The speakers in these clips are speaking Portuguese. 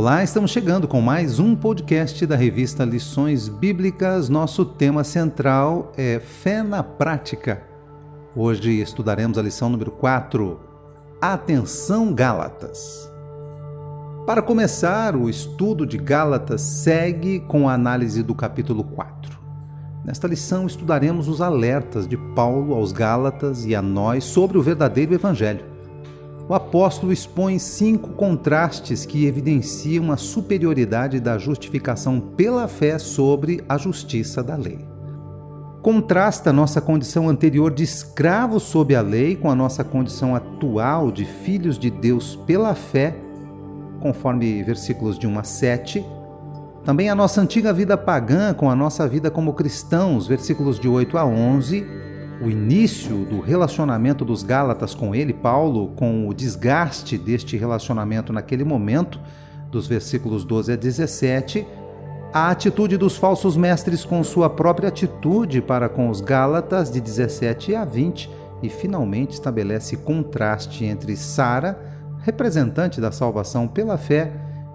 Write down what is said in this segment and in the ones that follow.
Olá, estamos chegando com mais um podcast da revista Lições Bíblicas. Nosso tema central é Fé na Prática. Hoje estudaremos a lição número 4. Atenção, Gálatas! Para começar, o estudo de Gálatas segue com a análise do capítulo 4. Nesta lição estudaremos os alertas de Paulo aos Gálatas e a nós sobre o verdadeiro Evangelho o apóstolo expõe cinco contrastes que evidenciam a superioridade da justificação pela fé sobre a justiça da lei. Contrasta nossa condição anterior de escravos sob a lei com a nossa condição atual de filhos de Deus pela fé, conforme versículos de 1 a 7. Também a nossa antiga vida pagã com a nossa vida como cristãos, versículos de 8 a 11 o início do relacionamento dos Gálatas com ele, Paulo, com o desgaste deste relacionamento naquele momento, dos versículos 12 a 17, a atitude dos falsos mestres com sua própria atitude para com os Gálatas, de 17 a 20, e finalmente estabelece contraste entre Sara, representante da salvação pela fé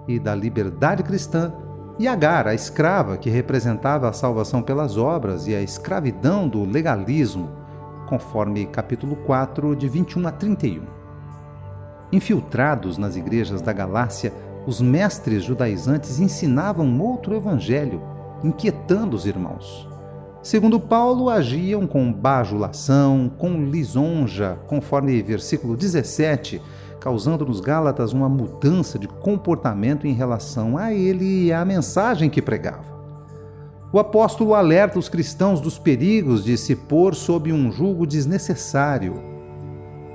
e da liberdade cristã, e Agar, a escrava, que representava a salvação pelas obras e a escravidão do legalismo, conforme capítulo 4, de 21 a 31. Infiltrados nas igrejas da Galácia, os mestres judaizantes ensinavam outro evangelho, inquietando os irmãos. Segundo Paulo, agiam com bajulação, com lisonja, conforme versículo 17, causando nos Gálatas uma mudança de comportamento em relação a ele e à mensagem que pregava. O apóstolo alerta os cristãos dos perigos de se pôr sob um julgo desnecessário.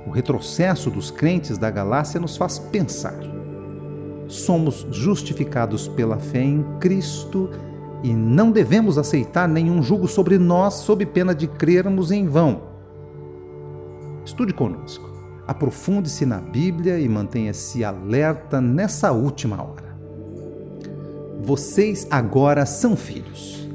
O retrocesso dos crentes da Galácia nos faz pensar. Somos justificados pela fé em Cristo e não devemos aceitar nenhum julgo sobre nós sob pena de crermos em vão. Estude conosco aprofunde-se na Bíblia e mantenha-se alerta nessa última hora. Vocês agora são filhos.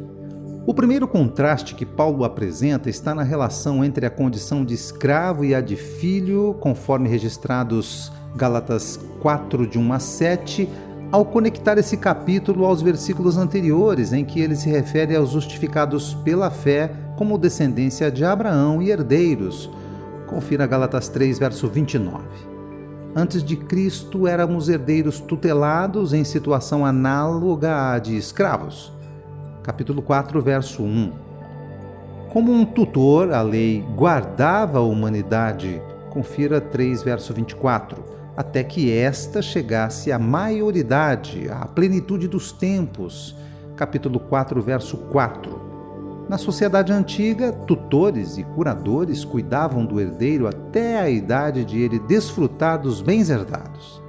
O primeiro contraste que Paulo apresenta está na relação entre a condição de escravo e a de filho, conforme registrados Gálatas 4, de 1 a 7, ao conectar esse capítulo aos versículos anteriores, em que ele se refere aos justificados pela fé como descendência de Abraão e herdeiros Confira Gálatas 3, verso 29. Antes de Cristo éramos herdeiros tutelados em situação análoga à de escravos. Capítulo 4, verso 1. Como um tutor, a lei guardava a humanidade. Confira 3, verso 24. Até que esta chegasse à maioridade, à plenitude dos tempos. Capítulo 4, verso 4. Na sociedade antiga, tutores e curadores cuidavam do herdeiro até a idade de ele desfrutar dos bens herdados.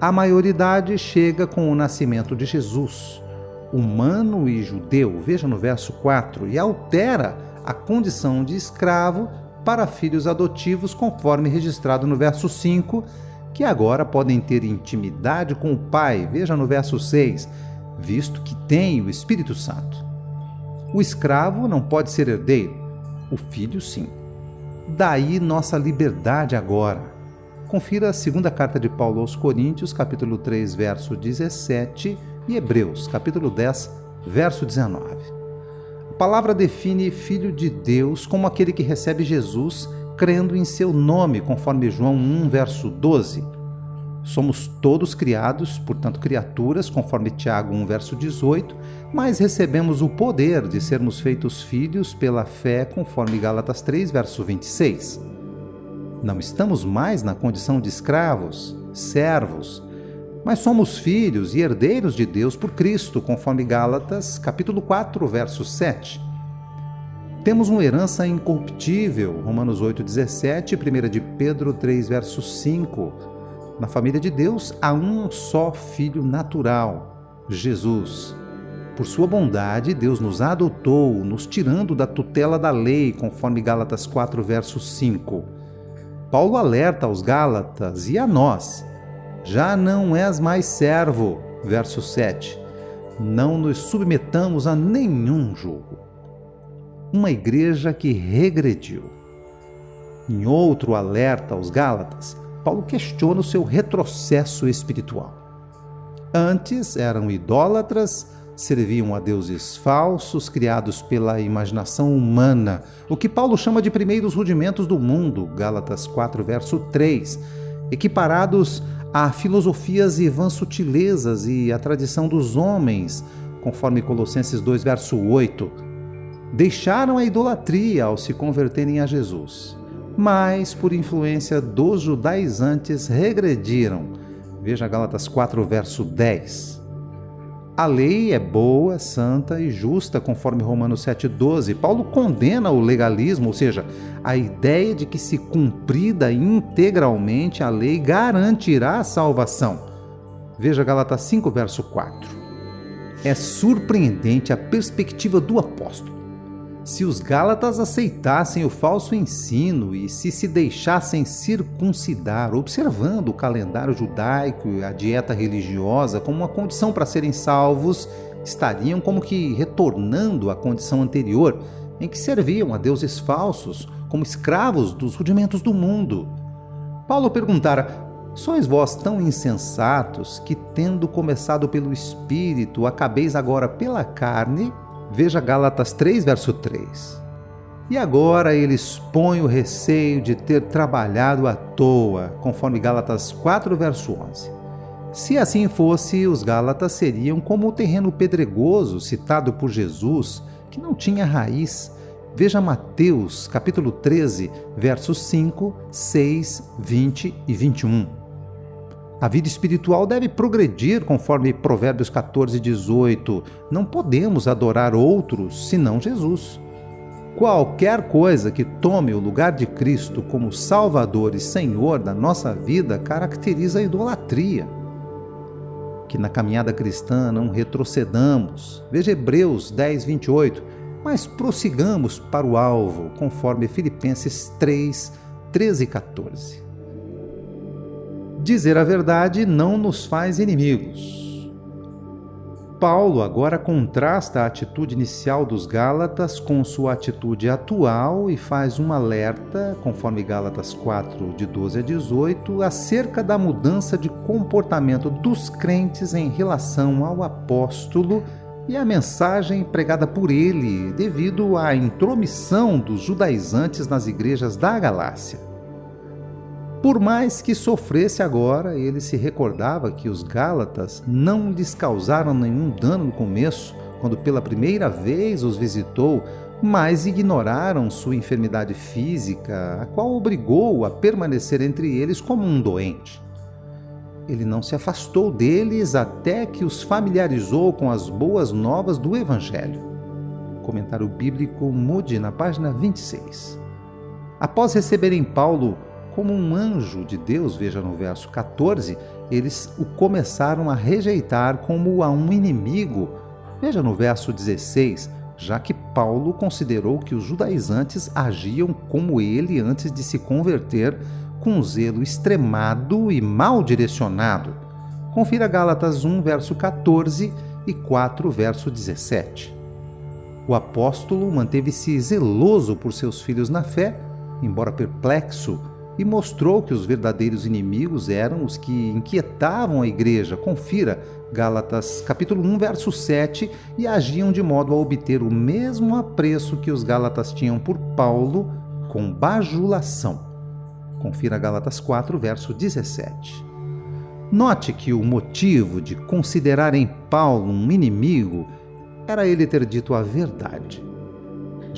A maioridade chega com o nascimento de Jesus, humano e judeu, veja no verso 4, e altera a condição de escravo para filhos adotivos, conforme registrado no verso 5, que agora podem ter intimidade com o Pai, veja no verso 6, visto que tem o Espírito Santo. O escravo não pode ser herdeiro, o filho sim. Daí nossa liberdade agora. Confira a segunda carta de Paulo aos Coríntios, capítulo 3, verso 17, e Hebreus, capítulo 10, verso 19. A palavra define filho de Deus como aquele que recebe Jesus crendo em seu nome, conforme João 1, verso 12 Somos todos criados, portanto, criaturas, conforme Tiago 1, verso 18, mas recebemos o poder de sermos feitos filhos pela fé, conforme Gálatas 3, verso 26. Não estamos mais na condição de escravos, servos, mas somos filhos e herdeiros de Deus por Cristo, conforme Gálatas, capítulo 4, verso 7. Temos uma herança incorruptível, Romanos 8, 17, 1 de Pedro 3, verso 5, na família de Deus há um só filho natural, Jesus. Por sua bondade, Deus nos adotou, nos tirando da tutela da lei, conforme Gálatas 4, verso 5. Paulo alerta aos Gálatas e a nós: Já não és mais servo, verso 7. Não nos submetamos a nenhum julgo. Uma igreja que regrediu. Em outro alerta aos Gálatas, Paulo questiona o seu retrocesso espiritual. Antes eram idólatras, serviam a deuses falsos criados pela imaginação humana, o que Paulo chama de primeiros rudimentos do mundo, Gálatas 4, verso 3, equiparados a filosofias e vãs sutilezas e a tradição dos homens, conforme Colossenses 2, verso 8. Deixaram a idolatria ao se converterem a Jesus, mas, por influência dos judaizantes, regrediram. Veja Gálatas 4, verso 10. A lei é boa, santa e justa, conforme Romanos 7,12. Paulo condena o legalismo, ou seja, a ideia de que, se cumprida integralmente, a lei garantirá a salvação. Veja Galatas 5, verso 4. É surpreendente a perspectiva do apóstolo. Se os Gálatas aceitassem o falso ensino e se se deixassem circuncidar, observando o calendário judaico e a dieta religiosa como uma condição para serem salvos, estariam como que retornando à condição anterior, em que serviam a deuses falsos, como escravos dos rudimentos do mundo. Paulo perguntara: Sois vós tão insensatos que, tendo começado pelo Espírito, acabeis agora pela carne? Veja Gálatas 3, verso 3. E agora ele expõe o receio de ter trabalhado à toa, conforme Gálatas 4, verso 11. Se assim fosse, os Gálatas seriam como o terreno pedregoso citado por Jesus, que não tinha raiz. Veja Mateus, capítulo 13, versos 5, 6, 20 e 21. A vida espiritual deve progredir conforme Provérbios 14, 18. Não podemos adorar outros senão Jesus. Qualquer coisa que tome o lugar de Cristo como Salvador e Senhor da nossa vida caracteriza a idolatria. Que na caminhada cristã não retrocedamos. Veja Hebreus 10, 28. Mas prossigamos para o alvo, conforme Filipenses 3, 13 e 14. Dizer a verdade não nos faz inimigos. Paulo agora contrasta a atitude inicial dos Gálatas com sua atitude atual e faz um alerta, conforme Gálatas 4, de 12 a 18, acerca da mudança de comportamento dos crentes em relação ao apóstolo e a mensagem pregada por ele, devido à intromissão dos judaizantes nas igrejas da Galácia. Por mais que sofresse agora, ele se recordava que os Gálatas não lhes causaram nenhum dano no começo, quando pela primeira vez os visitou, mas ignoraram sua enfermidade física, a qual obrigou-o a permanecer entre eles como um doente. Ele não se afastou deles até que os familiarizou com as boas novas do Evangelho. Comentário bíblico Mude na página 26. Após receberem Paulo como um anjo de Deus, veja no verso 14, eles o começaram a rejeitar como a um inimigo. Veja no verso 16, já que Paulo considerou que os judaizantes agiam como ele antes de se converter, com um zelo extremado e mal direcionado. Confira Gálatas 1, verso 14 e 4, verso 17. O apóstolo manteve-se zeloso por seus filhos na fé, embora perplexo e mostrou que os verdadeiros inimigos eram os que inquietavam a igreja. Confira Gálatas capítulo 1, verso 7, e agiam de modo a obter o mesmo apreço que os Gálatas tinham por Paulo com bajulação. Confira Gálatas 4, verso 17. Note que o motivo de considerarem Paulo um inimigo era ele ter dito a verdade.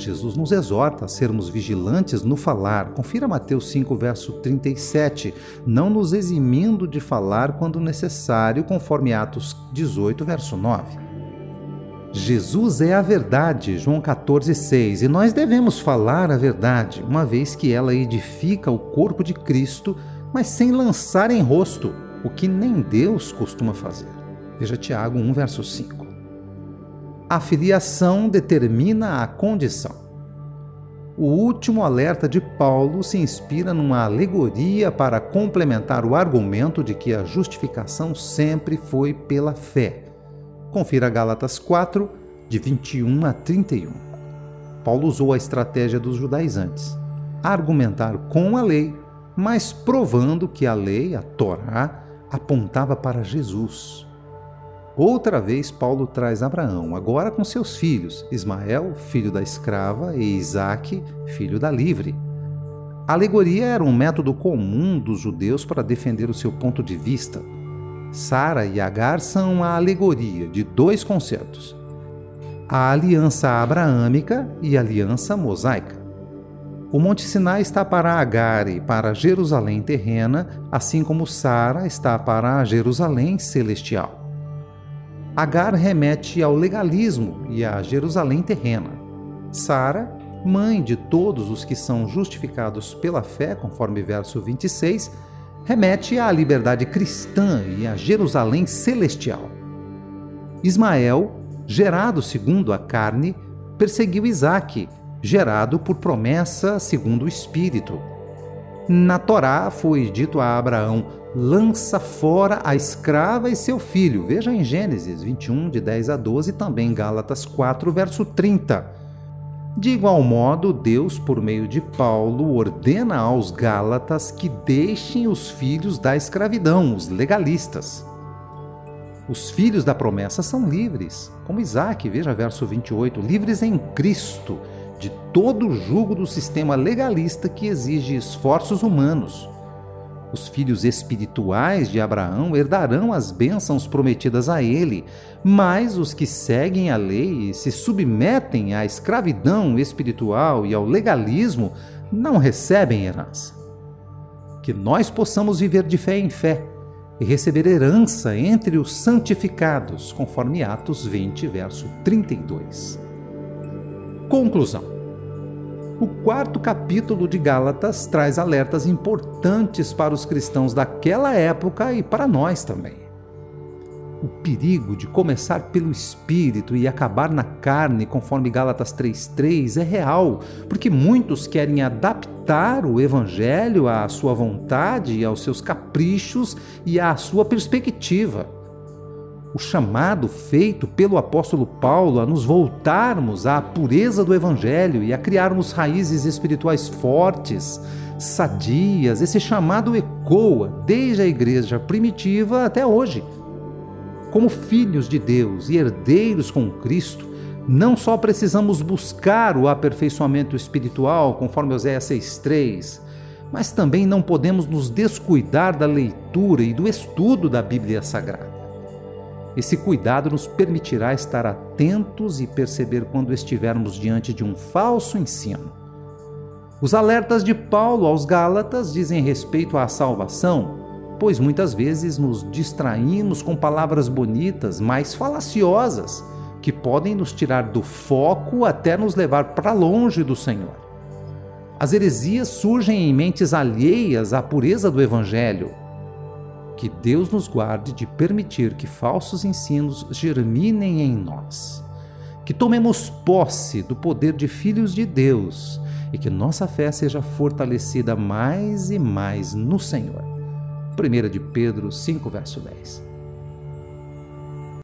Jesus nos exorta a sermos vigilantes no falar. Confira Mateus 5, verso 37. Não nos eximindo de falar quando necessário, conforme Atos 18, verso 9. Jesus é a verdade, João 14, 6, e nós devemos falar a verdade, uma vez que ela edifica o corpo de Cristo, mas sem lançar em rosto, o que nem Deus costuma fazer. Veja Tiago 1, verso 5 a filiação determina a condição. O último alerta de Paulo se inspira numa alegoria para complementar o argumento de que a justificação sempre foi pela fé. Confira Gálatas 4, de 21 a 31. Paulo usou a estratégia dos judaizantes, argumentar com a lei, mas provando que a lei, a Torá, apontava para Jesus, Outra vez, Paulo traz Abraão, agora com seus filhos, Ismael, filho da escrava, e Isaque, filho da livre. A alegoria era um método comum dos judeus para defender o seu ponto de vista. Sara e Agar são a alegoria de dois concertos: a aliança abraâmica e a aliança mosaica. O Monte Sinai está para Agar e para Jerusalém terrena, assim como Sara está para a Jerusalém celestial. Agar remete ao legalismo e à Jerusalém terrena. Sara, mãe de todos os que são justificados pela fé, conforme verso 26, remete à liberdade cristã e à Jerusalém celestial. Ismael, gerado segundo a carne, perseguiu Isaque, gerado por promessa segundo o Espírito. Na Torá foi dito a Abraão: lança fora a escrava e seu filho. Veja em Gênesis 21, de 10 a 12, e também Gálatas 4, verso 30. De igual modo, Deus, por meio de Paulo, ordena aos Gálatas que deixem os filhos da escravidão, os legalistas. Os filhos da promessa são livres, como Isaac, veja verso 28, livres em Cristo de todo o jugo do sistema legalista que exige esforços humanos. Os filhos espirituais de Abraão herdarão as bênçãos prometidas a ele, mas os que seguem a lei e se submetem à escravidão espiritual e ao legalismo não recebem herança. Que nós possamos viver de fé em fé e receber herança entre os santificados, conforme Atos 20, verso 32. Conclusão. O quarto capítulo de Gálatas traz alertas importantes para os cristãos daquela época e para nós também. O perigo de começar pelo espírito e acabar na carne, conforme Gálatas 3:3, é real, porque muitos querem adaptar o evangelho à sua vontade, aos seus caprichos e à sua perspectiva o chamado feito pelo apóstolo Paulo a nos voltarmos à pureza do Evangelho e a criarmos raízes espirituais fortes, sadias, esse chamado ecoa desde a igreja primitiva até hoje. Como filhos de Deus e herdeiros com Cristo, não só precisamos buscar o aperfeiçoamento espiritual, conforme Oséias 6,3, mas também não podemos nos descuidar da leitura e do estudo da Bíblia Sagrada. Esse cuidado nos permitirá estar atentos e perceber quando estivermos diante de um falso ensino. Os alertas de Paulo aos Gálatas dizem respeito à salvação, pois muitas vezes nos distraímos com palavras bonitas, mas falaciosas, que podem nos tirar do foco até nos levar para longe do Senhor. As heresias surgem em mentes alheias à pureza do Evangelho, que Deus nos guarde de permitir que falsos ensinos germinem em nós. Que tomemos posse do poder de filhos de Deus e que nossa fé seja fortalecida mais e mais no Senhor. 1 de Pedro 5, verso 10.